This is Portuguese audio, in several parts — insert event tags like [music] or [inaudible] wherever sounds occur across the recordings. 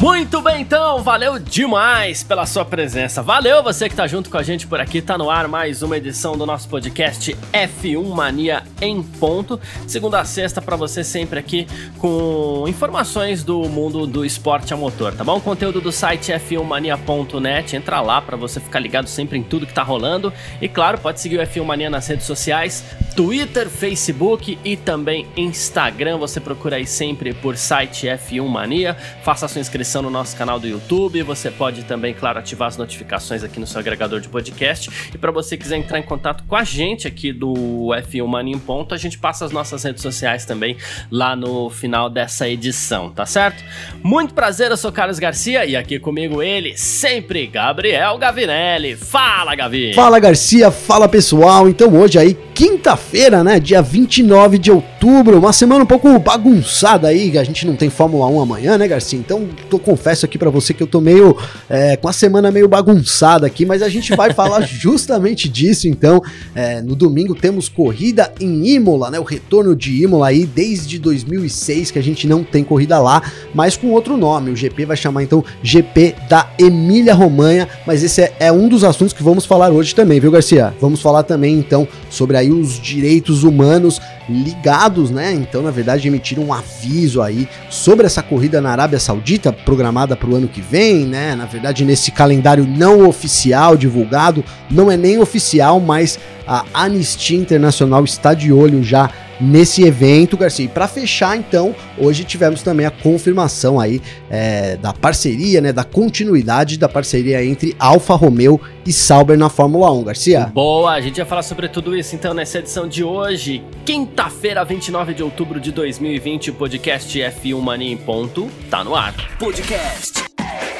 Muito bem, então, valeu demais pela sua presença. Valeu você que tá junto com a gente por aqui. Tá no ar mais uma edição do nosso podcast F1 Mania em ponto. Segunda a sexta para você sempre aqui com informações do mundo do esporte a motor, tá bom? Conteúdo do site f1mania.net. Entra lá para você ficar ligado sempre em tudo que tá rolando. E claro, pode seguir o F1 Mania nas redes sociais, Twitter, Facebook e também Instagram. Você procura aí sempre por site F1 Mania. Faça sua inscrição inscrição no nosso canal do YouTube. Você pode também, claro, ativar as notificações aqui no seu agregador de podcast. E para você quiser entrar em contato com a gente aqui do F1 Mania em Ponto, a gente passa as nossas redes sociais também lá no final dessa edição, tá certo? Muito prazer, eu sou Carlos Garcia e aqui comigo ele, sempre, Gabriel Gavinelli. Fala, Gavi! Fala, Garcia! Fala, pessoal! Então hoje aí, quinta-feira, né, dia 29 de outubro, uma semana um pouco bagunçada aí, a gente não tem Fórmula 1 amanhã, né, Garcia? Então tô eu confesso aqui para você que eu tô meio é, com a semana meio bagunçada aqui, mas a gente vai falar [laughs] justamente disso. Então, é, no domingo temos corrida em Imola, né? O retorno de Imola aí desde 2006 que a gente não tem corrida lá, mas com outro nome. O GP vai chamar então GP da Emília Romanha, mas esse é, é um dos assuntos que vamos falar hoje também, viu, Garcia? Vamos falar também então sobre aí os direitos humanos ligados, né? Então, na verdade, emitiram um aviso aí sobre essa corrida na Arábia Saudita, programada para o ano que vem, né? Na verdade, nesse calendário não oficial divulgado, não é nem oficial, mas a Anistia Internacional está de olho já nesse evento, Garcia. E para fechar, então, hoje tivemos também a confirmação aí é, da parceria, né, da continuidade da parceria entre Alfa Romeo e Sauber na Fórmula 1, Garcia. Boa, a gente vai falar sobre tudo isso então nessa edição de hoje, quinta-feira, 29 de outubro de 2020, o podcast F1 Mania em ponto tá no ar. Podcast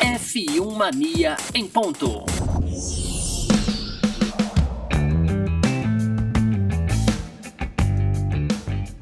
F1 Mania em ponto.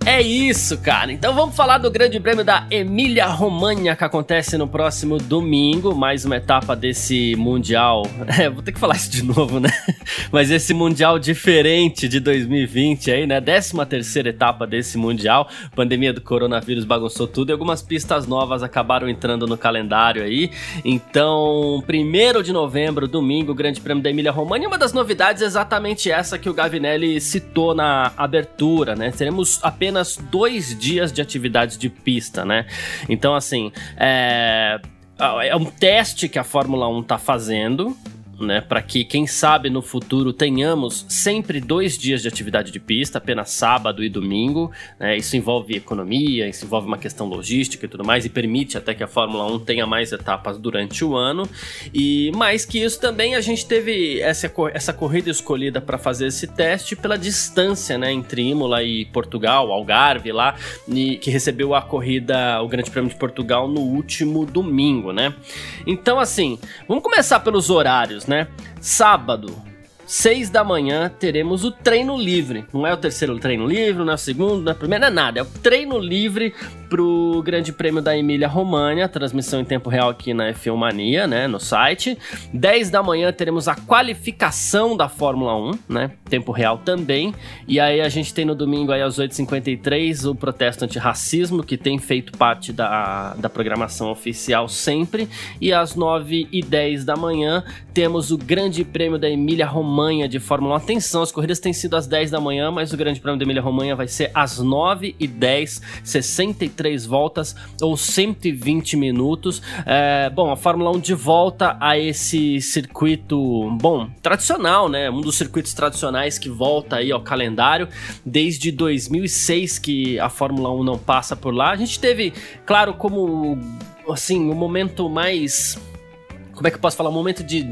É isso, cara. Então vamos falar do Grande Prêmio da Emília Romagna que acontece no próximo domingo, mais uma etapa desse mundial. [laughs] É, vou ter que falar isso de novo, né? [laughs] Mas esse mundial diferente de 2020 aí, né? 13 terceira etapa desse mundial. Pandemia do coronavírus bagunçou tudo e algumas pistas novas acabaram entrando no calendário aí. Então, 1 de novembro, domingo, Grande Prêmio da Emília Romagna. Uma das novidades é exatamente essa que o Gavinelli citou na abertura, né? Teremos apenas apenas dois dias de atividades de pista, né? Então, assim, é, é um teste que a Fórmula 1 está fazendo, né, para que, quem sabe, no futuro tenhamos sempre dois dias de atividade de pista, apenas sábado e domingo. Né, isso envolve economia, isso envolve uma questão logística e tudo mais, e permite até que a Fórmula 1 tenha mais etapas durante o ano. E mais que isso, também a gente teve essa, essa corrida escolhida para fazer esse teste pela distância né, entre Imola e Portugal, Algarve lá, e, que recebeu a corrida, o Grande Prêmio de Portugal no último domingo, né? Então, assim, vamos começar pelos horários né? Sábado, 6 da manhã, teremos o treino livre. Não é o terceiro treino livre, não é o segundo, não é o primeiro, não é nada. É o treino livre pro Grande Prêmio da Emília Romagna, transmissão em tempo real aqui na F1 Mania, né, no site. 10 da manhã teremos a qualificação da Fórmula 1, né, tempo real também. E aí a gente tem no domingo aí às 8h53 o protesto antirracismo, que tem feito parte da, da programação oficial sempre. E às 9h10 da manhã temos o Grande Prêmio da Emília Romagna de Fórmula 1. Atenção, as corridas têm sido às 10 da manhã, mas o Grande Prêmio da Emília Romagna vai ser às 9h10, 63 103 voltas ou 120 minutos. É, bom, a Fórmula 1 de volta a esse circuito, bom, tradicional, né? Um dos circuitos tradicionais que volta aí ao calendário desde 2006 que a Fórmula 1 não passa por lá. A gente teve, claro, como assim, o momento mais como é que eu posso falar? Um momento de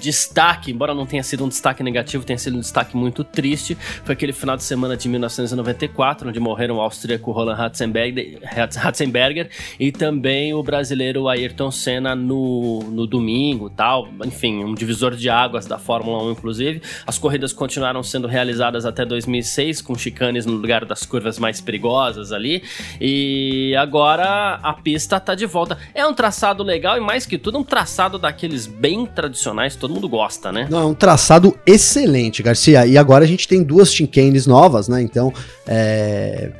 destaque, embora não tenha sido um destaque negativo, tenha sido um destaque muito triste. Foi aquele final de semana de 1994, onde morreram o austríaco Roland Ratzenberger, Ratzenberger e também o brasileiro Ayrton Senna no, no domingo tal. Enfim, um divisor de águas da Fórmula 1, inclusive. As corridas continuaram sendo realizadas até 2006, com chicanes no lugar das curvas mais perigosas ali. E agora a pista tá de volta. É um traçado legal e, mais que tudo, um traçado daqueles bem tradicionais, todo mundo gosta, né? Não, é um traçado excelente, Garcia. E agora a gente tem duas chincanes novas, né? Então, é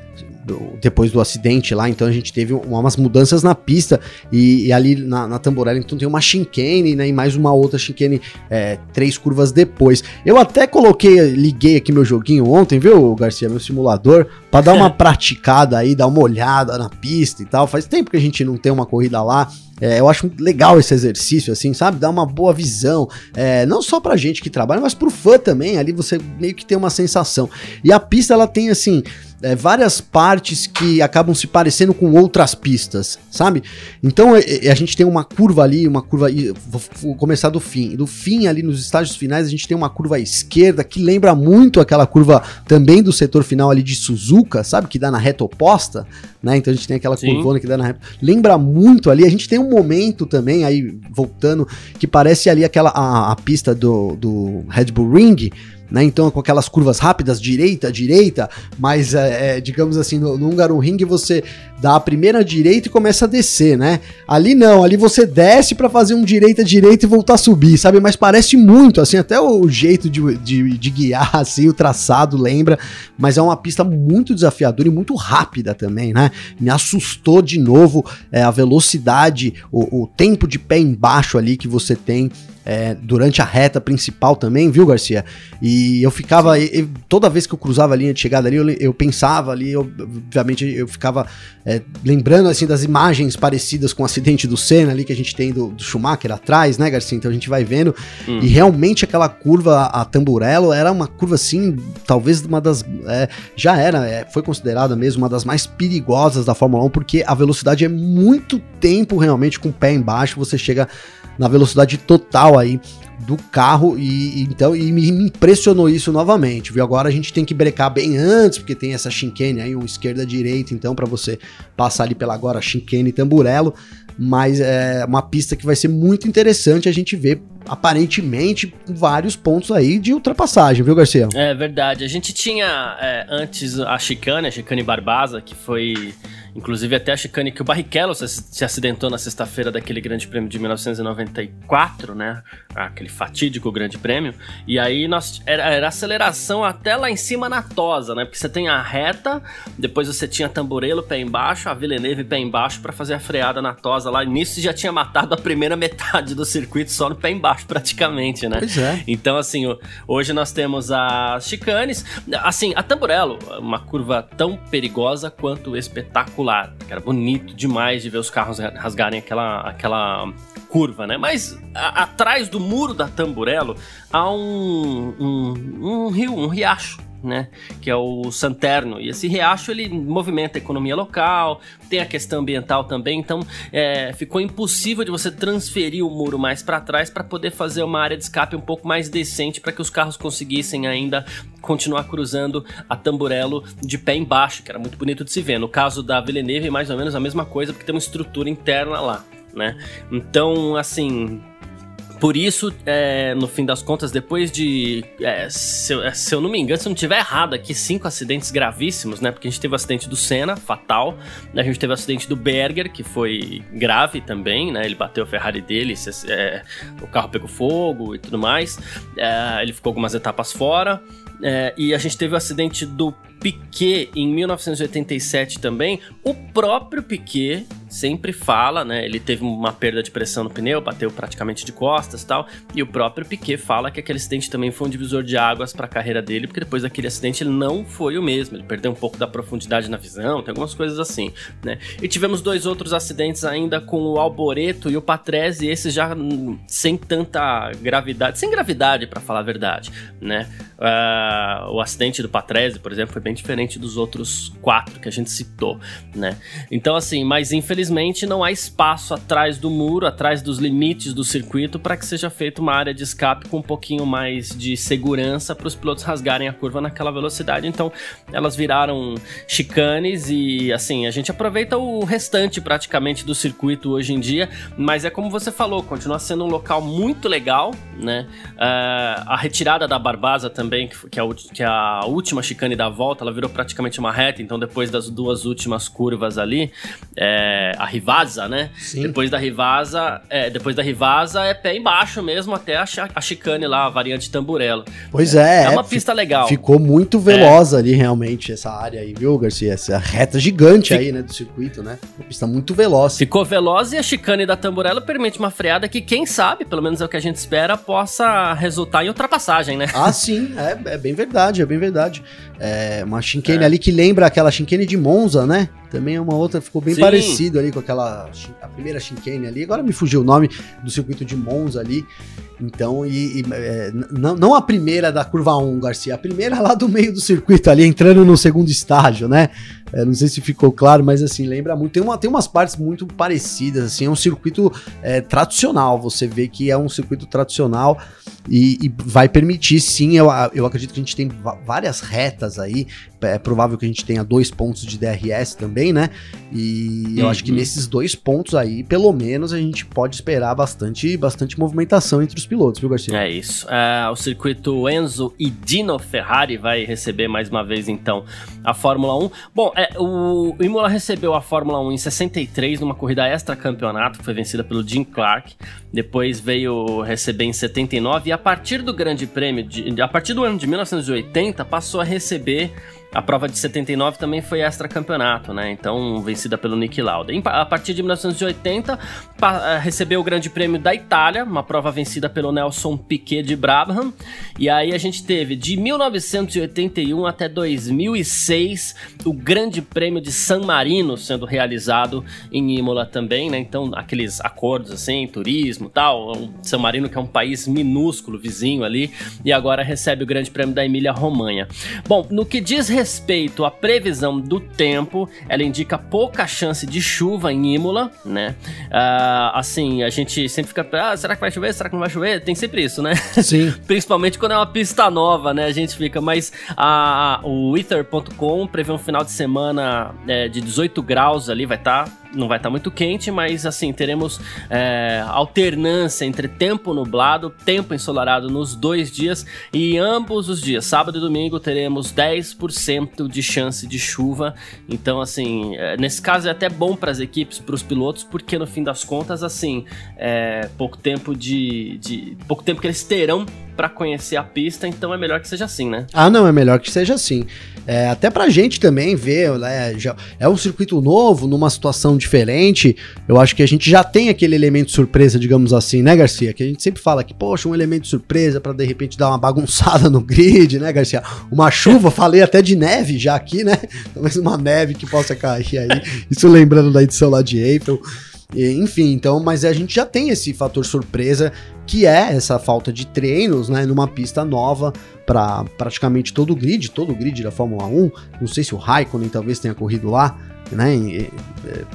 do, depois do acidente lá, então a gente teve umas mudanças na pista e, e ali na, na, então tem uma chicane, né, e mais uma outra chicane é, três curvas depois. Eu até coloquei, liguei aqui meu joguinho ontem, viu, Garcia, meu simulador, para dar uma [laughs] praticada aí, dar uma olhada na pista e tal. Faz tempo que a gente não tem uma corrida lá. É, eu acho legal esse exercício, assim, sabe? Dá uma boa visão, é, não só pra gente que trabalha, mas pro fã também. Ali você meio que tem uma sensação. E a pista, ela tem, assim, é, várias partes que acabam se parecendo com outras pistas, sabe? Então é, é, a gente tem uma curva ali, uma curva. Vou, vou começar do fim. Do fim, ali nos estágios finais, a gente tem uma curva à esquerda que lembra muito aquela curva também do setor final ali de Suzuka, sabe? Que dá na reta oposta, né? Então a gente tem aquela Sim. curvona que dá na reta. Lembra muito ali. A gente tem um momento também, aí voltando, que parece ali aquela a, a pista do, do Red Bull Ring né? Então, com aquelas curvas rápidas, direita, direita, mas, é, é, digamos assim, no, no Ring você dá a primeira direita e começa a descer, né? Ali não, ali você desce para fazer um direita, direita e voltar a subir, sabe? Mas parece muito, assim, até o jeito de, de, de guiar, [laughs] assim, o traçado lembra, mas é uma pista muito desafiadora e muito rápida também, né? Me assustou de novo é, a velocidade, o, o tempo de pé embaixo ali que você tem é, durante a reta principal também, viu, Garcia? E eu ficava, eu, toda vez que eu cruzava a linha de chegada ali, eu, eu pensava ali, eu, obviamente eu ficava é, lembrando assim das imagens parecidas com o acidente do Senna ali que a gente tem do, do Schumacher atrás, né, Garcia? Então a gente vai vendo. Hum. E realmente aquela curva, a Tamburello, era uma curva assim, talvez uma das. É, já era, é, foi considerada mesmo uma das mais perigosas da Fórmula 1, porque a velocidade é muito tempo realmente com o pé embaixo, você chega na velocidade total aí do carro e, então e me, impressionou isso novamente, viu? Agora a gente tem que brecar bem antes, porque tem essa chicane aí, um esquerda direita, então para você passar ali pela agora chicane e tamburelo, mas é uma pista que vai ser muito interessante a gente ver aparentemente vários pontos aí de ultrapassagem, viu, Garcia? É verdade. A gente tinha é, antes a chicane, a chicane Barbasa, que foi Inclusive até a chicane que o Barrichello se, se acidentou na sexta-feira daquele grande prêmio de 1994, né? Aquele fatídico grande prêmio. E aí nós, era, era aceleração até lá em cima na tosa, né? Porque você tem a reta, depois você tinha Tamborelo pé embaixo, a Villeneuve pé embaixo para fazer a freada na tosa lá. Nisso já tinha matado a primeira metade do circuito só no pé embaixo praticamente, né? Pois é. Então assim, hoje nós temos as chicanes, assim, a Tamborello, uma curva tão perigosa quanto espetacular espetacular, era bonito demais de ver os carros rasgarem aquela, aquela curva, né? Mas a, atrás do muro da Tamburello há um, um, um rio, um riacho né? Que é o Santerno. E esse riacho ele movimenta a economia local, tem a questão ambiental também. Então é, ficou impossível de você transferir o muro mais para trás para poder fazer uma área de escape um pouco mais decente para que os carros conseguissem ainda continuar cruzando a Tamburello de pé embaixo, que era muito bonito de se ver. No caso da Villeneuve, é mais ou menos a mesma coisa, porque tem uma estrutura interna lá. Né? Então, assim, por isso, é, no fim das contas, depois de. É, se, eu, se, eu, não me engano, se eu não estiver errado aqui, cinco acidentes gravíssimos, né? Porque a gente teve o acidente do Senna, fatal. A gente teve o acidente do Berger, que foi grave também, né? Ele bateu a Ferrari dele, é, o carro pegou fogo e tudo mais. É, ele ficou algumas etapas fora. É, e a gente teve o acidente do Piquet em 1987 também. O próprio Piquet sempre fala, né? Ele teve uma perda de pressão no pneu, bateu praticamente de costas e tal. E o próprio Piquet fala que aquele acidente também foi um divisor de águas para a carreira dele, porque depois daquele acidente ele não foi o mesmo. Ele perdeu um pouco da profundidade na visão, tem algumas coisas assim, né? E tivemos dois outros acidentes ainda com o Alboreto e o Patrese, esses já sem tanta gravidade, sem gravidade para falar a verdade, né? Uh, o acidente do Patrese, por exemplo, foi bem diferente dos outros quatro que a gente citou, né? Então assim, mas infelizmente não há espaço atrás do muro, atrás dos limites do circuito, para que seja feita uma área de escape com um pouquinho mais de segurança para os pilotos rasgarem a curva naquela velocidade. Então, elas viraram chicanes e, assim, a gente aproveita o restante praticamente do circuito hoje em dia, mas é como você falou, continua sendo um local muito legal, né? Uh, a retirada da Barbasa também, que, é, que é a última chicane da volta, ela virou praticamente uma reta, então depois das duas últimas curvas ali, é, a Rivasa, né? Sim. Depois da Rivasa, é, depois da Rivasa é pé embaixo mesmo até a, a chicane lá, a variante Tamburello. Pois é. É, uma pista legal. Ficou muito veloz é. ali realmente essa área aí, viu, Garcia? Essa reta gigante Fic... aí, né, do circuito, né? Uma pista muito veloz. Ficou veloz e a chicane da Tamburello permite uma freada que, quem sabe, pelo menos é o que a gente espera, possa resultar em ultrapassagem, né? Ah, sim, é, é bem verdade, é bem verdade. É uma chicane é. ali que lembra aquela chicane de Monza, né? Também é uma outra, ficou bem Sim. parecido ali com aquela a primeira chicane ali. Agora me fugiu o nome do circuito de Monza ali. Então, e, e é, não, não a primeira da curva 1, Garcia, a primeira lá do meio do circuito ali, entrando no segundo estágio, né? É, não sei se ficou claro, mas assim, lembra muito. Tem, uma, tem umas partes muito parecidas, assim, é um circuito é, tradicional. Você vê que é um circuito tradicional e, e, vai permitir, sim, eu, eu acredito que a gente tem várias retas aí. É provável que a gente tenha dois pontos de DRS também, né? E uhum. eu acho que uhum. nesses dois pontos aí, pelo menos, a gente pode esperar bastante, bastante movimentação entre os pilotos, viu, Garcia? É isso. É, o circuito Enzo e Dino Ferrari vai receber mais uma vez, então, a Fórmula 1. Bom, é, o Imola recebeu a Fórmula 1 em 63, numa corrida extra-campeonato, que foi vencida pelo Jim Clark. Depois veio receber em 79, e a partir do Grande Prêmio, de, a partir do ano de 1980, passou a receber a prova de 79 também foi extra-campeonato, né? Então, vencida pelo Nick Lauda. A partir de 1980, eh, recebeu o Grande Prêmio da Itália, uma prova vencida pelo Nelson Piquet de Brabham. E aí a gente teve de 1981 até 2006 o Grande Prêmio de San Marino sendo realizado em Imola também, né? Então, aqueles acordos assim, turismo tal. San Marino, que é um país minúsculo, vizinho ali, e agora recebe o Grande Prêmio da Emília-Romanha. Bom, no que diz respeito à previsão do tempo, ela indica pouca chance de chuva em Imola, né? Uh, assim, a gente sempre fica, ah, será que vai chover? Será que não vai chover? Tem sempre isso, né? Sim. [laughs] Principalmente quando é uma pista nova, né? A gente fica, mas a, o Ether.com prevê um final de semana é, de 18 graus ali, vai estar tá não vai estar tá muito quente, mas assim, teremos é, alternância entre tempo nublado, tempo ensolarado nos dois dias e ambos os dias, sábado e domingo, teremos 10% de chance de chuva. Então, assim, é, nesse caso é até bom para as equipes, para os pilotos, porque no fim das contas, assim, é pouco tempo de, de pouco tempo que eles terão para conhecer a pista, então é melhor que seja assim, né? Ah, não, é melhor que seja assim. É, até pra gente também ver, né, já, é um circuito novo, numa situação diferente, eu acho que a gente já tem aquele elemento surpresa, digamos assim, né, Garcia? Que a gente sempre fala que, poxa, um elemento surpresa para de repente dar uma bagunçada no grid, né, Garcia? Uma chuva, [laughs] falei até de neve já aqui, né? Talvez uma neve que possa cair aí, isso lembrando da edição lá de April. Enfim, então, mas a gente já tem esse fator surpresa que é essa falta de treinos, né, numa pista nova para praticamente todo o grid, todo o grid da Fórmula 1. Não sei se o Raikkonen talvez tenha corrido lá, né?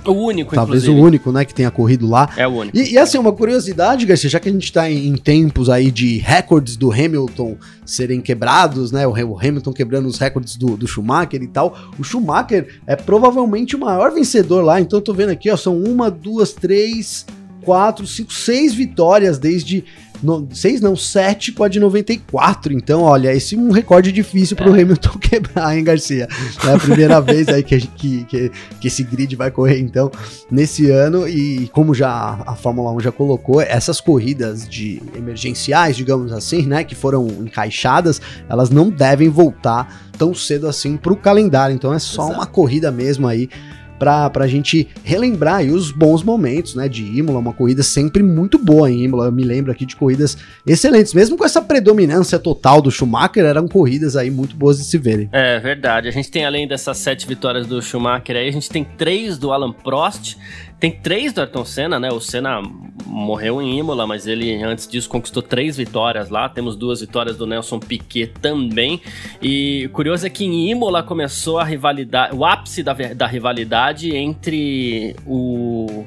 o único, Talvez inclusive. o único, né, que tenha corrido lá. É o único. E, e assim, uma curiosidade, Garcia, já que a gente está em, em, tempos aí de recordes do Hamilton serem quebrados, né? O, o Hamilton quebrando os recordes do, do, Schumacher e tal. O Schumacher é provavelmente o maior vencedor lá. Então eu tô vendo aqui, ó, são uma, duas, três, quatro, cinco, seis vitórias desde no, seis não, sete com a de 94. Então, olha, esse é um recorde difícil para o é. Hamilton [laughs] quebrar, hein, Garcia? É a primeira vez aí que, que, que, que, esse grid vai correr, então, nesse ano. E como já a Fórmula 1 já colocou, essas corridas de emergenciais, digamos assim, né, que foram encaixadas, elas não devem voltar tão cedo assim para o calendário. Então, é só Exato. uma corrida mesmo aí para a gente relembrar os bons momentos, né, de Imola, uma corrida sempre muito boa em Imola, eu me lembro aqui de corridas excelentes, mesmo com essa predominância total do Schumacher, eram corridas aí muito boas de se verem. É verdade, a gente tem além dessas sete vitórias do Schumacher aí, a gente tem três do Alan Prost, Tem três do Ayrton Senna, né? O Senna morreu em Imola, mas ele antes disso conquistou três vitórias lá. Temos duas vitórias do Nelson Piquet também. E curioso é que em Imola começou a rivalidade, o ápice da, da rivalidade entre o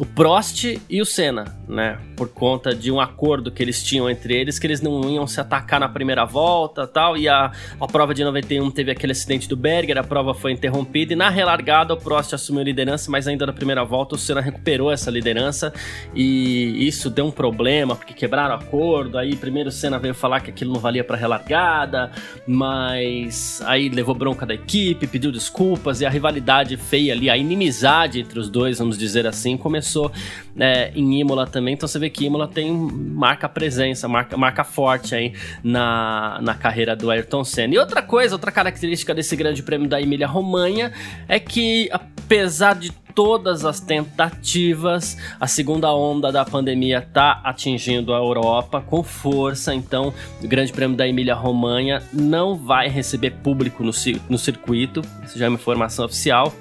o Prost e o Senna, né? Por conta de um acordo que eles tinham entre eles, que eles não iam se atacar na primeira volta tal. E a, a prova de 91 teve aquele acidente do Berger, a prova foi interrompida. E na relargada, o Prost assumiu a liderança, mas ainda na primeira volta, o Senna recuperou essa liderança. E isso deu um problema, porque quebraram o acordo. Aí primeiro o Senna veio falar que aquilo não valia para relargada, mas aí levou bronca da equipe, pediu desculpas. E a rivalidade feia ali, a inimizade entre os dois, vamos dizer assim, começou começou é, em Imola também, então você vê que Imola tem marca presença, marca, marca forte aí na, na carreira do Ayrton Senna. E outra coisa, outra característica desse grande prêmio da Emília Romanha é que, apesar de todas as tentativas. A segunda onda da pandemia está atingindo a Europa com força, então o Grande Prêmio da Emília-Romanha não vai receber público no, no circuito, isso já é uma informação oficial.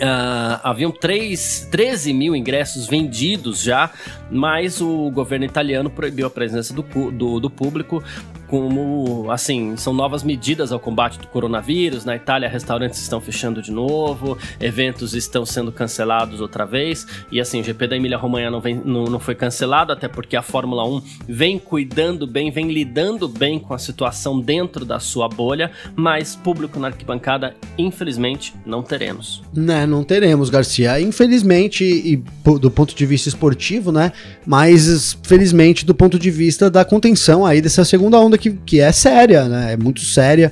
Uh, haviam 3, 13 mil ingressos vendidos já, mas o governo italiano proibiu a presença do, do, do público como, assim, são novas medidas ao combate do coronavírus. Na Itália, restaurantes estão fechando de novo, eventos estão sendo cancelados outra vez. E assim, o GP da Emília-Romanha não, não, não foi cancelado, até porque a Fórmula 1 vem cuidando bem, vem lidando bem com a situação dentro da sua bolha, mas público na arquibancada, infelizmente, não teremos. Né, não teremos, Garcia. Infelizmente, e do ponto de vista esportivo, né? Mas felizmente do ponto de vista da contenção aí dessa segunda onda que, que é séria, né? É muito séria.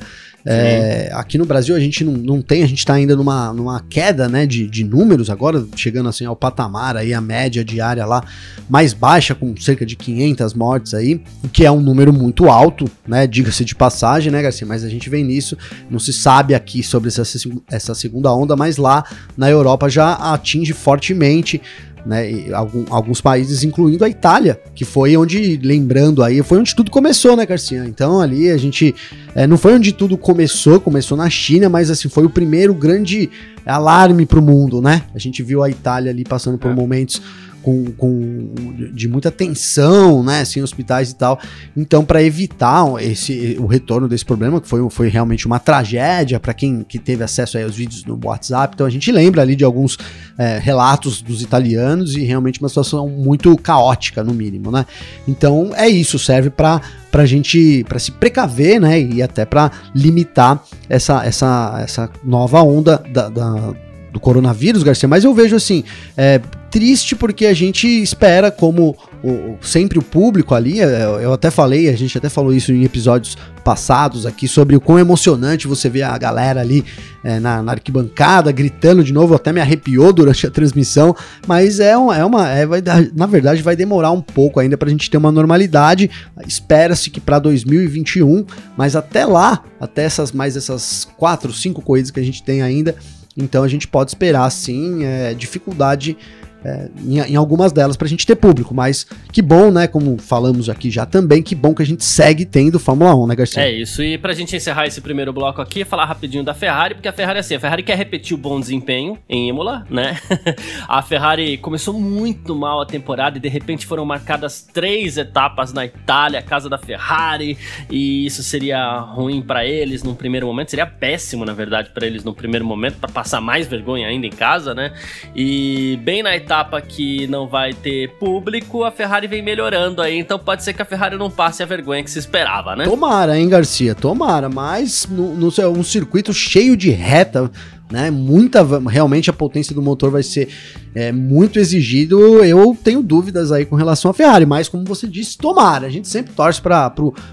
É, aqui no Brasil a gente não, não tem, a gente está ainda numa, numa queda né, de, de números agora, chegando assim ao patamar aí, a média diária lá mais baixa, com cerca de 500 mortes aí, o que é um número muito alto, né, diga-se de passagem, né, Garcia, mas a gente vem nisso, não se sabe aqui sobre essa, essa segunda onda, mas lá na Europa já atinge fortemente né? Algum, alguns países, incluindo a Itália, que foi onde, lembrando aí, foi onde tudo começou, né, Garcia? Então ali a gente. É, não foi onde tudo começou, começou na China, mas assim, foi o primeiro grande alarme para o mundo, né? A gente viu a Itália ali passando por é. momentos com, com de muita tensão, né, assim, hospitais e tal. Então, para evitar esse o retorno desse problema, que foi, foi realmente uma tragédia para quem que teve acesso aí aos vídeos no WhatsApp, então a gente lembra ali de alguns é, relatos dos italianos e realmente uma situação muito caótica, no mínimo, né? Então, é isso, serve para para gente para se precaver, né, e até para limitar essa, essa, essa nova onda da, da do coronavírus, Garcia, mas eu vejo assim, é, triste porque a gente espera, como o, sempre o público ali, é, eu até falei, a gente até falou isso em episódios passados aqui, sobre o quão emocionante você vê a galera ali é, na, na, arquibancada gritando de novo, até me arrepiou durante a transmissão, mas é, é uma é, vai na verdade vai demorar um pouco ainda para a gente ter uma normalidade, espera-se que para 2021, mas até lá, até essas mais essas quatro, cinco corridas que a gente tem ainda, então a gente pode esperar sim é, dificuldade é, em, em, algumas delas para a gente ter público, mas que bom, né? Como falamos aqui já também, que bom que a gente segue tendo Fórmula 1, né, Garcia? É isso, e para a gente encerrar esse primeiro bloco aqui, falar rapidinho da Ferrari, porque a Ferrari, assim, a Ferrari quer repetir o bom desempenho em Imola, né? [laughs] a Ferrari começou muito mal a temporada e de repente foram marcadas três etapas na Itália, casa da Ferrari, e isso seria ruim para eles num primeiro momento, seria péssimo, na verdade, para eles num primeiro momento, para passar mais vergonha ainda em casa, né? E bem na Itália etapa que não vai ter público, a Ferrari vem melhorando aí, então pode ser que a Ferrari não passe a vergonha que se esperava, né? Tomara, hein, Garcia, tomara, mas no, no um circuito cheio de reta, né? Muita, realmente a potência do motor vai ser é, muito exigido. Eu tenho dúvidas aí com relação à Ferrari, mas como você disse, tomara. A gente sempre torce para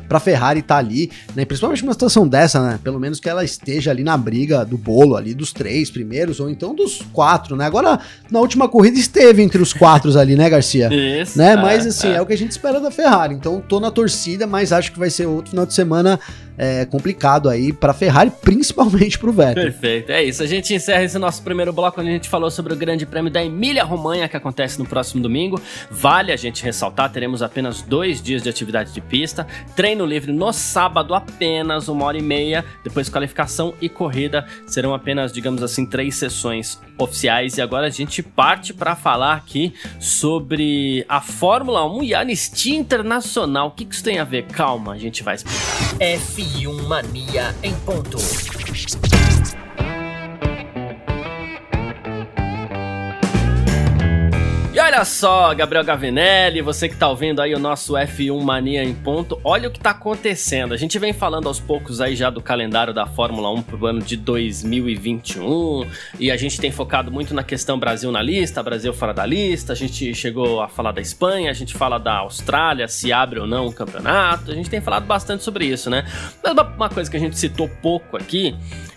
a Ferrari estar tá ali, né? Principalmente numa situação dessa, né? Pelo menos que ela esteja ali na briga do bolo ali dos três primeiros ou então dos quatro, né? Agora na última corrida esteve entre os quatro ali, né, Garcia? Isso. Né? É, mas assim é. é o que a gente espera da Ferrari. Então tô na torcida, mas acho que vai ser outro final de semana é, complicado aí para Ferrari, principalmente para o Vettel. Perfeito, é isso. A gente encerra esse nosso primeiro bloco onde a gente falou sobre o Grande Prêmio da Emília-Romanha que acontece no próximo domingo. Vale a gente ressaltar, teremos apenas dois dias de atividade de pista, treino livre no sábado apenas uma hora e meia, depois qualificação e corrida serão apenas, digamos assim, três sessões oficiais. E agora a gente parte para falar aqui sobre a Fórmula 1 e a Anistia Internacional. O que isso tem a ver? Calma, a gente vai explicar. F1 Mania em ponto. Olha só, Gabriel Gavinelli, você que tá ouvindo aí o nosso F1 Mania em ponto, olha o que tá acontecendo. A gente vem falando aos poucos aí já do calendário da Fórmula 1 pro ano de 2021, e a gente tem focado muito na questão Brasil na lista, Brasil fora da lista, a gente chegou a falar da Espanha, a gente fala da Austrália, se abre ou não o campeonato, a gente tem falado bastante sobre isso, né? Mas uma coisa que a gente citou pouco aqui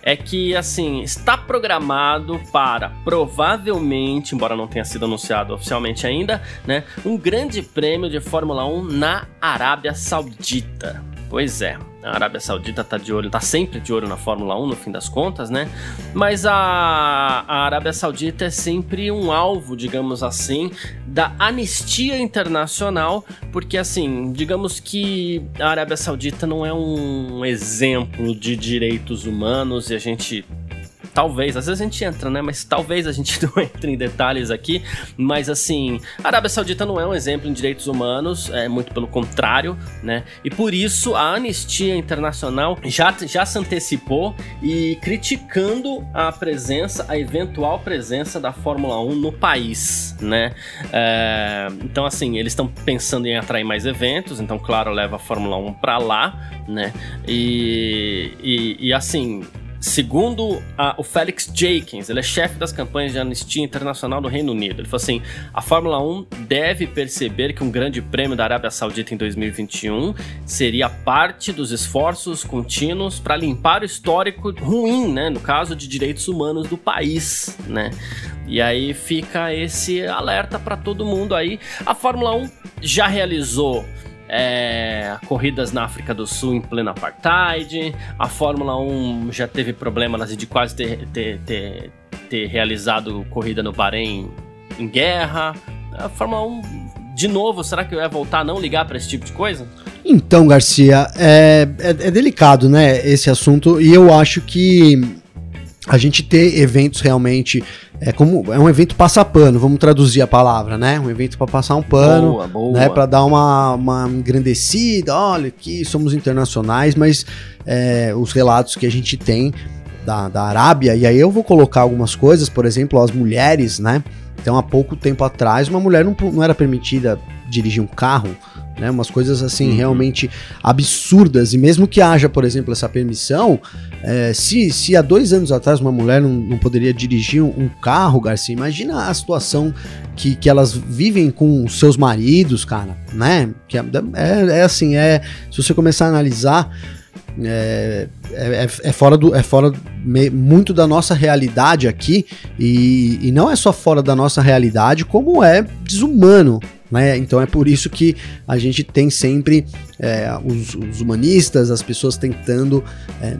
é que, assim, está programado para provavelmente, embora não tenha sido anunciado oficialmente ainda, né, um grande prêmio de Fórmula 1 na Arábia Saudita. Pois é, a Arábia Saudita tá de olho, tá sempre de olho na Fórmula 1 no fim das contas, né? Mas a, a Arábia Saudita é sempre um alvo, digamos assim, da anistia internacional, porque assim, digamos que a Arábia Saudita não é um exemplo de direitos humanos e a gente talvez, às vezes a gente entra, né? Mas talvez a gente [laughs] não entre em detalhes aqui. Mas assim, a Arábia Saudita não é um exemplo em direitos humanos, é muito pelo contrário, né? E por isso a Anistia Internacional já, já se antecipou e criticando a presença, a eventual presença da Fórmula 1 no país, né? É, então, assim, eles estão pensando em atrair mais eventos, então, claro, leva a Fórmula 1 para lá, né? E, e, e assim, Segundo a, o Felix Jenkins, ele é chefe das campanhas de Anistia Internacional do Reino Unido. Ele falou assim: a Fórmula 1 deve perceber que um grande prêmio da Arábia Saudita em 2021 seria parte dos esforços contínuos para limpar o histórico ruim, né, no caso de direitos humanos do país, né? E aí fica esse alerta para todo mundo aí. A Fórmula 1 já realizou é, corridas na África do Sul em pleno apartheid. A Fórmula 1 já teve problemas de quase ter, ter, ter, ter realizado corrida no Bahrein em guerra. A Fórmula 1, de novo, será que vai voltar a não ligar para esse tipo de coisa? Então, Garcia, é, é, é delicado, né, esse assunto, e eu acho que a gente ter eventos realmente é como é um evento passapano, vamos traduzir a palavra, né? Um evento para passar um pano, boa, boa. né? Para dar uma, uma engrandecida. Olha, aqui somos internacionais, mas é, os relatos que a gente tem da, da Arábia e aí eu vou colocar algumas coisas, por exemplo, as mulheres, né? Então, há pouco tempo atrás, uma mulher não, não era permitida dirigir um carro né? Umas coisas assim uhum. realmente absurdas. E mesmo que haja, por exemplo, essa permissão, é, se, se há dois anos atrás uma mulher não, não poderia dirigir um, carro, Garcia, imagina a situação que, que elas vivem com seus maridos, cara, né? Que é, é, é assim, é. Se você começar a analisar. É, é, é, fora do é fora muito da nossa realidade aqui e, e não é só fora da nossa realidade como é desumano né? Então é por isso que a gente tem sempre é, os, os, humanistas, as pessoas tentando é,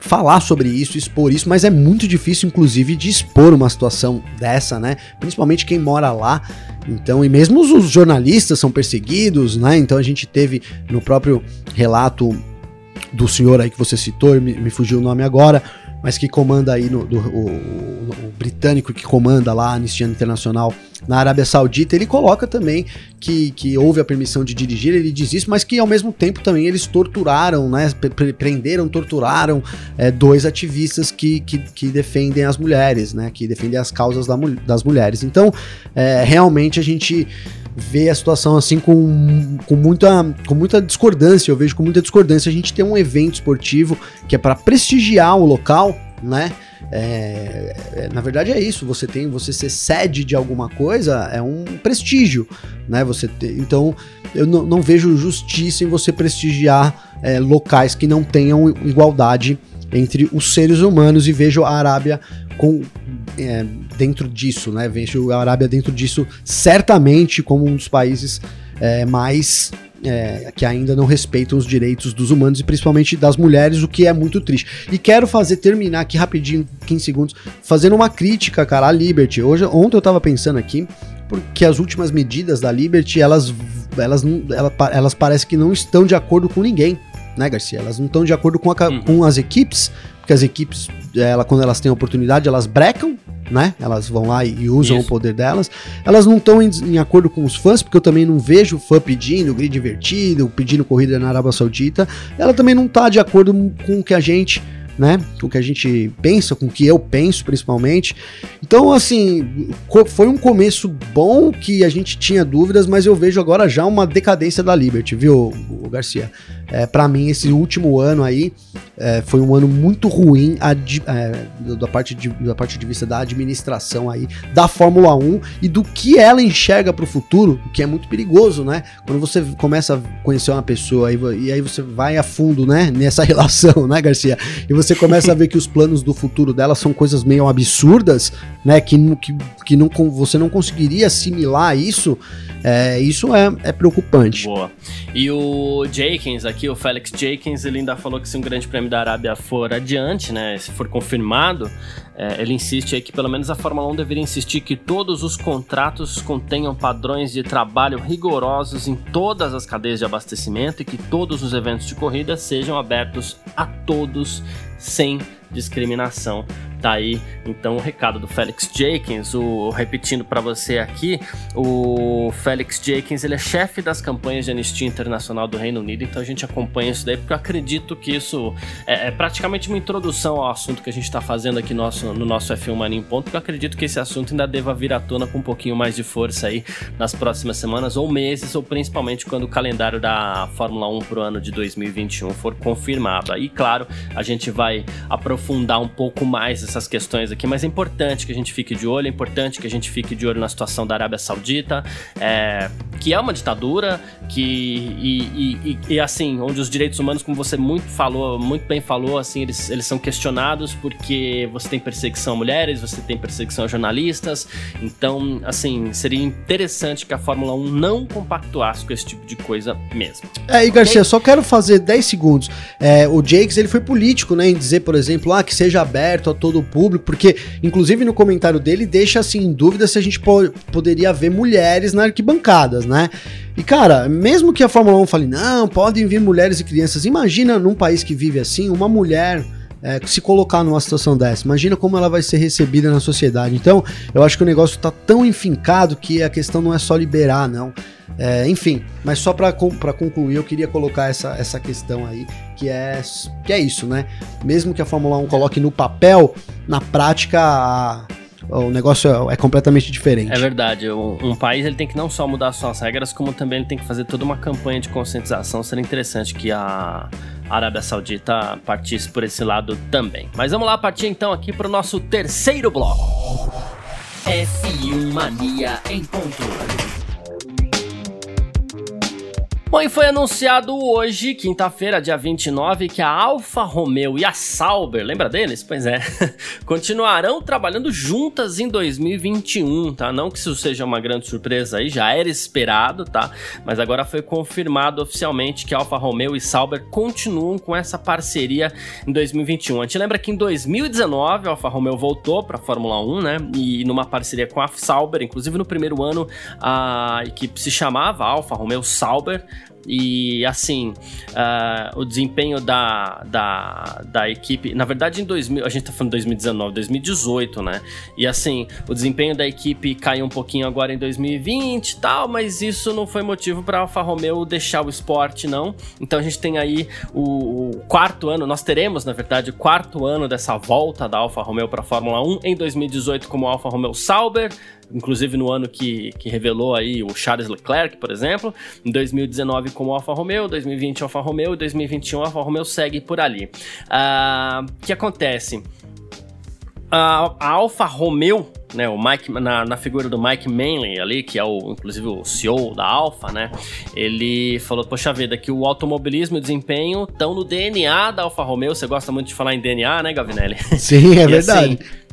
falar sobre isso, expor isso, mas é muito difícil, inclusive, de expor uma situação dessa, né? Principalmente quem mora lá. Então, e mesmo os jornalistas são perseguidos, né? Então a gente teve no próprio relato do senhor aí que você citou, me, me fugiu o nome agora, mas que comanda aí no, do, o, o, o, britânico que comanda lá a Anistia Internacional na Arábia Saudita, ele coloca também que, que houve a permissão de dirigir, ele diz isso, mas que ao mesmo tempo também eles torturaram, né, prenderam, torturaram é, dois ativistas que, que, que, defendem as mulheres, né, que defendem as causas da, das mulheres. Então, é, realmente a gente vê a situação assim com, com, muita, com muita discordância. Eu vejo com muita discordância. A gente tem um evento esportivo que é para prestigiar o local, né? É, é, na verdade é isso. Você tem, você ser sede de alguma coisa é um prestígio, né? Você então eu não, não, vejo justiça em você prestigiar é, locais que não tenham igualdade entre os seres humanos e vejo a Arábia com é, dentro disso, né? Vejo a Arábia dentro disso certamente como um dos países é, mais é, que ainda não respeitam os direitos dos humanos e principalmente das mulheres, o que é muito triste. E quero fazer, terminar aqui rapidinho, 15 segundos, fazendo uma crítica, cara, à Liberty. Hoje, ontem eu tava pensando aqui, porque as últimas medidas da Liberty, elas, elas, elas, elas parecem que não estão de acordo com ninguém, né, Garcia? Elas não estão de acordo com, a, uhum. com as equipes, porque as equipes, ela, quando elas têm oportunidade, elas brecam, né? Elas vão lá e usam Isso. o poder delas. Elas não estão em, em, acordo com os fãs, porque eu também não vejo fã pedindo grid divertido, pedindo corrida na Arábia Saudita. Ela também não está de acordo com o que a gente né? Com o que a gente pensa, com o que eu penso principalmente. Então, assim, foi um começo bom que a gente tinha dúvidas, mas eu vejo agora já uma decadência da Liberty, viu, Garcia? É, para mim, esse último ano aí é, foi um ano muito ruim é, da, parte de, da parte de vista da administração aí da Fórmula 1 e do que ela enxerga para o futuro, o que é muito perigoso, né? Quando você começa a conhecer uma pessoa e, e aí você vai a fundo, né, [laughs] nessa relação, né, Garcia? E você começa a ver que os planos do futuro dela são coisas meio absurdas, né? Que, que, que não, você não conseguiria assimilar isso. É, isso é, é preocupante. Boa. E o Jenkins aqui, o Felix Jenkins, ele ainda falou que se um grande prêmio da Arábia for adiante, né, se for confirmado, é, ele insiste aí que pelo menos a Fórmula 1 deveria insistir que todos os contratos contenham padrões de trabalho rigorosos em todas as cadeias de abastecimento e que todos os eventos de corrida sejam abertos a todos sem discriminação. Tá aí então o recado do Felix Jenkins, o repetindo para você aqui, o Felix Jenkins, ele é chefe das campanhas de anistia internacional do Reino Unido, então a gente acompanha isso daí porque eu acredito que isso é, é praticamente uma introdução ao assunto que a gente está fazendo aqui nosso, no nosso F1 Mania em ponto, porque eu acredito que esse assunto ainda deva vir à tona com um pouquinho mais de força aí nas próximas semanas ou meses, ou principalmente quando o calendário da Fórmula 1 pro ano de 2021 for confirmado. Aí, claro, a gente vai aprofundar um pouco mais essas questões aqui, mas é importante que a gente fique de olho, é importante que a gente fique de olho na situação da Arábia Saudita, é, que é uma ditadura, que e, e, e, assim, onde os direitos humanos, como você muito falou, muito bem falou, assim, eles, eles são questionados porque você tem perseguição a mulheres, você tem perseguição a jornalistas, então, assim, seria interessante que a Fórmula 1 não compactuasse com esse tipo de coisa mesmo. É, e Garcia, okay? só quero fazer 10 segundos. É, o Jakes, ele foi político, né, em dizer, por exemplo, ah, que seja aberto a todo o público, porque, inclusive, no comentário dele, deixa, assim, em dúvida se a gente po poderia ver mulheres na arquibancadas, né? E, cara, mesmo que a Fórmula 1 fale, não, podem vir mulheres e crianças, imagina num país que vive assim, uma mulher é, se colocar numa situação dessa. Imagina como ela vai ser recebida na sociedade. Então, eu acho que o negócio está tão enfincado que a questão não é só liberar, não. É, enfim, mas só para concluir, eu queria colocar essa, essa questão aí, que é, que é isso, né? Mesmo que a Fórmula 1 coloque no papel, na prática a, o negócio é, é completamente diferente. É verdade. Um, país ele tem que não só mudar suas regras, como também ele tem que fazer toda uma campanha de conscientização. Seria interessante que a Arábia Saudita partisse por esse lado também. Mas vamos lá partir então aqui para o nosso terceiro bloco. F1 Mania em ponto. Bom, e foi anunciado hoje, quinta-feira, dia 29, que a Alfa Romeo e a Sauber, lembra deles? Pois é, [laughs] continuarão trabalhando juntas em 2021, tá? Não que isso seja uma grande surpresa aí, já era esperado, tá? Mas agora foi confirmado oficialmente que a Alfa Romeo e Sauber continuam com essa parceria em 2021. A gente lembra que em 2019 a Alfa Romeo voltou para a Fórmula 1, né? E numa parceria com a Sauber, inclusive no primeiro ano a equipe se chamava Alfa Romeo Sauber. E assim, uh, o desempenho da, da, da equipe, na verdade em 2000, a gente tá falando 2019, 2018, né? E assim, o desempenho da equipe caiu um pouquinho agora em 2020 e tal, mas isso não foi motivo para Alfa Romeo deixar o esporte, não. Então a gente tem aí o, o quarto ano, nós teremos, na verdade, o quarto ano dessa volta da Alfa Romeo para a Fórmula 1 em 2018 como Alfa Romeo Sauber, inclusive no ano que, que revelou aí o Charles Leclerc, por exemplo, em 2019 como Alfa Romeo, 2020 Alfa Romeo e 2021 Alfa Romeo segue por ali. Ah, o uh, que acontece? Uh, a Alfa Romeo, né, o Mike, na, na, figura do Mike Manley ali, que é o, inclusive o CEO da Alfa, né, ele falou, poxa vida, que o automobilismo e o desempenho estão no DNA da Alfa Romeo, você gosta muito de falar em DNA, né, Gavinelli? Sim, é [laughs] verdade. Assim,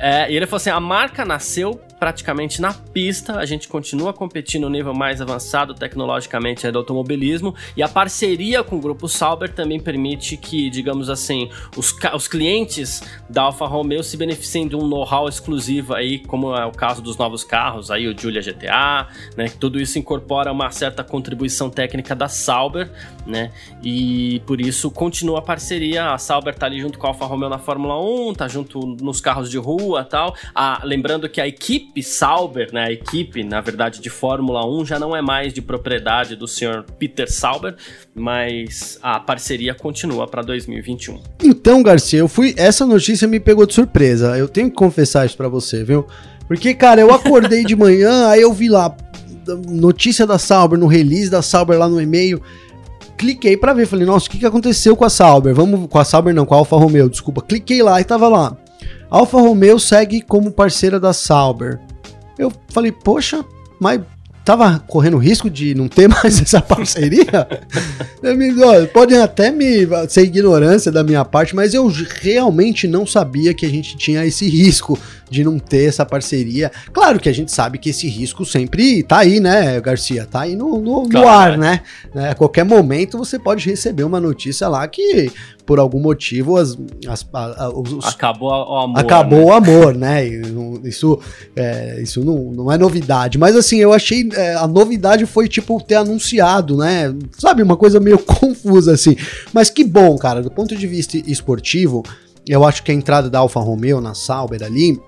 é, e ele falou assim: a marca nasceu praticamente na pista, a gente continua competindo no nível mais avançado tecnologicamente é do automobilismo e a parceria com o grupo Sauber também permite que, digamos assim, os, os clientes da Alfa Romeo se beneficiem de um know-how exclusivo aí, como é o caso dos novos carros, aí o Giulia GTA, né? Tudo isso incorpora uma certa contribuição técnica da Sauber, né? E por isso continua a parceria. A Sauber tá ali junto com a Alfa Romeo na Fórmula 1, tá junto nos carros de rua tal. Ah, lembrando que a equipe Sauber, né? A equipe, na verdade, de Fórmula 1 já não é mais de propriedade do senhor Peter Sauber, mas a parceria continua para 2021. Então, Garcia, eu fui. Essa notícia me pegou de surpresa. Eu tenho que confessar isso para você, viu? Porque, cara, eu acordei de manhã, [laughs] aí eu vi lá notícia da Sauber, no release da Sauber lá no e-mail. Cliquei para ver, falei, nossa, o que, que aconteceu com a Sauber? Vamos com a Sauber não, com a Alfa Romeo, desculpa. Cliquei lá e tava lá. Alfa Romeo segue como parceira da Sauber. Eu falei, poxa, mas tava correndo risco de não ter [laughs] mais essa parceria? Podem até me ser ignorância da minha parte, mas eu realmente não sabia que a gente tinha esse risco de não ter essa parceria. Claro que a gente sabe que esse risco sempre tá aí, né, Garcia? Tá aí no, no, no claro, ar, né? né? A qualquer momento você pode receber uma notícia lá que, por algum motivo, as, as, a, os, acabou o amor. Acabou né? o amor, né? Isso, é, isso não, não é novidade. Mas assim, eu achei. É, a novidade foi, tipo, ter anunciado, né? Sabe, uma coisa meio [laughs] confusa, assim. Mas que bom, cara, do ponto de vista esportivo. Eu acho que a entrada da Alfa Romeo na Sauber ali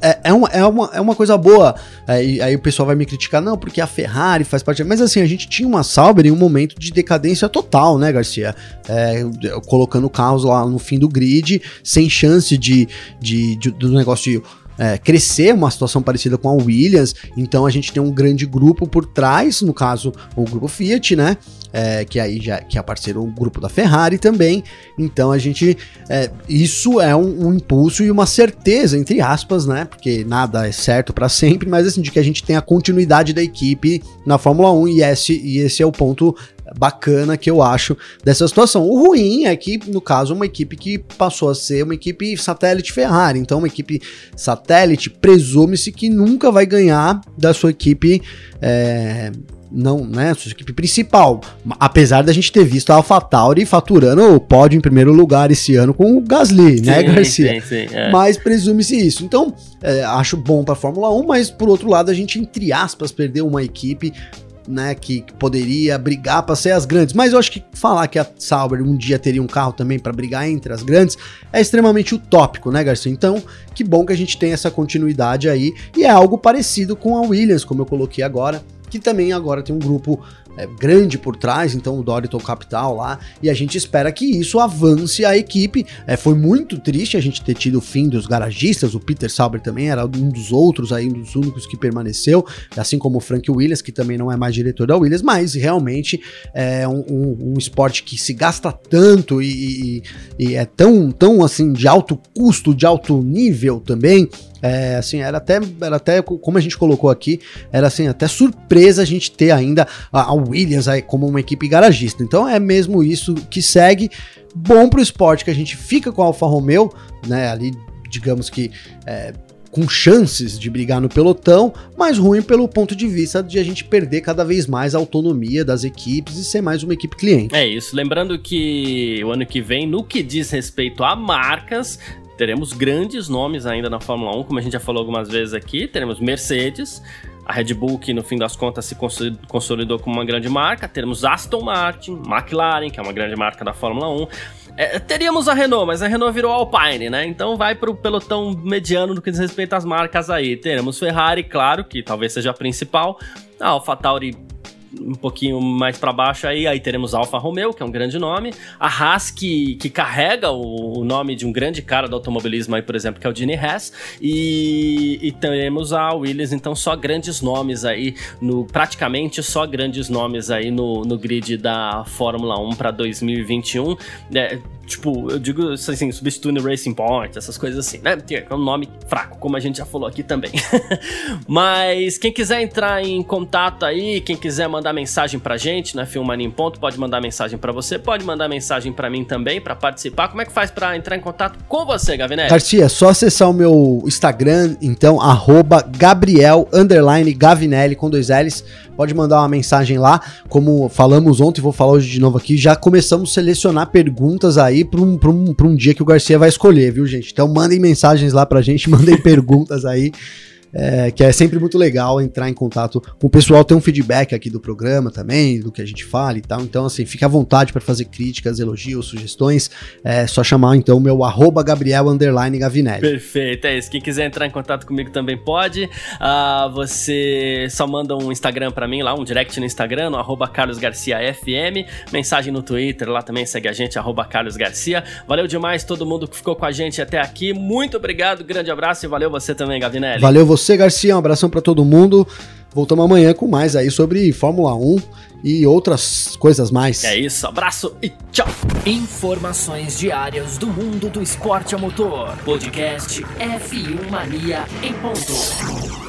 é, é, uma, é, uma, é uma coisa boa. Aí, aí o pessoal vai me criticar, não, porque a Ferrari faz parte. Mas assim, a gente tinha uma Sauber em um momento de decadência total, né, Garcia? É, colocando carros lá no fim do grid, sem chance de, de, de do negócio de é, crescer, uma situação parecida com a Williams. Então a gente tem um grande grupo por trás, no caso o grupo Fiat, né? É, que aí já que é parceiro o grupo da Ferrari também. Então a gente é, isso é um, um, impulso e uma certeza entre aspas, né? Porque nada é certo para sempre, mas assim de que a gente tem a continuidade da equipe na Fórmula 1 e esse e esse é o ponto bacana que eu acho dessa situação. O ruim é que, no caso, uma equipe que passou a ser uma equipe satélite Ferrari. Então, uma equipe satélite presume-se que nunca vai ganhar da sua equipe. É, não, né, sua equipe principal. Apesar da gente ter visto a AlphaTauri faturando o pódio em primeiro lugar esse ano com o Gasly, né, sim, né, Garcia? Sim, sim, é. Mas presume-se isso. Então, é, acho bom para Fórmula 1, mas por outro lado, a gente, entre aspas, perdeu uma equipe né, que, que poderia brigar para ser as grandes. Mas eu acho que falar que a Sauber um dia teria um carro também para brigar entre as grandes é extremamente utópico, né, Garcia? Então, que bom que a gente tem essa continuidade aí e é algo parecido com a Williams, como eu coloquei agora, que também agora tem um grupo é, grande por trás, então o Doriton Capital lá, e a gente espera que isso avance a equipe. É, foi muito triste a gente ter tido o fim dos garagistas, o Peter Sauber também era um dos outros aí, um dos únicos que permaneceu, assim como o Frank Williams, que também não é mais diretor da Williams, mas realmente é um, um, um esporte que se gasta tanto e, e, e, é tão, tão assim de alto custo, de alto nível também, é, assim, era até, era até, como a gente colocou aqui, era assim, até surpresa a gente ter ainda a, Williams aí como uma equipe garagista. Então é mesmo isso que segue. Bom pro esporte que a gente fica com a Alfa Romeo, né? Ali, digamos que é, com chances de brigar no pelotão, mas ruim pelo ponto de vista de a gente perder cada vez mais a autonomia das equipes e ser mais uma equipe cliente. É isso. Lembrando que o ano que vem, no que diz respeito a marcas, teremos grandes nomes ainda na Fórmula 1, como a gente já falou algumas vezes aqui. Teremos Mercedes, a Red Bull, que no fim das contas se consolidou como uma grande marca. Teremos Aston Martin, McLaren, que é uma grande marca da Fórmula 1. É, teríamos a Renault, mas a Renault virou Alpine, né? Então vai para o pelotão mediano no que diz respeito às marcas aí. Teremos Ferrari, claro, que talvez seja a principal. A AlphaTauri um pouquinho mais para baixo aí, aí teremos Alfa Romeo, que é um grande nome, a Haas, que, que carrega o, o, nome de um grande cara do automobilismo aí, por exemplo, que é o Gene Haas, e, e teremos a Williams, então só grandes nomes aí, no praticamente só grandes nomes aí no, no grid da Fórmula 1 para 2021. É, tipo, eu digo assim, substituindo Racing Point, essas coisas assim, né? É um nome fraco, como a gente já falou aqui também. [laughs] Mas quem quiser entrar em contato aí, quem quiser mandar mensagem pra gente, né, Filmania Ponto, pode mandar mensagem para você, pode mandar mensagem para mim também, para participar. Como é que faz para entrar em contato com você, Gavinelli? Garcia, é só acessar o meu Instagram, então, arroba Gabriel, Gavinelli, com dois L's. Pode mandar uma mensagem lá, como falamos ontem, vou falar hoje de novo aqui, já começamos a selecionar perguntas aí para um, um, um dia que o Garcia vai escolher, viu, gente? Então mandem mensagens lá pra gente, [laughs] mandem perguntas aí é, que é sempre muito legal entrar em contato com o pessoal, ter um feedback aqui do programa também, do que a gente fala e tal. Então, assim, fique à vontade para fazer críticas, elogios, sugestões. É só chamar então o meu arroba Gabriel Gavinelli. Perfeito, é isso. Quem quiser entrar em contato comigo também pode. Uh, você só manda um Instagram para mim lá, um direct no Instagram, no arroba Carlos Garcia FM. Mensagem no Twitter, lá também segue a gente, arroba Carlos Garcia. Valeu demais todo mundo que ficou com a gente até aqui. Muito obrigado, grande abraço e valeu você também, Gavinelli. Valeu você você, Garcia. Um abração para todo mundo. Voltamos amanhã com mais aí sobre Fórmula 1 e outras coisas mais. É isso, abraço e tchau. Informações diárias do mundo do esporte a motor. Podcast F1 Mania em ponto.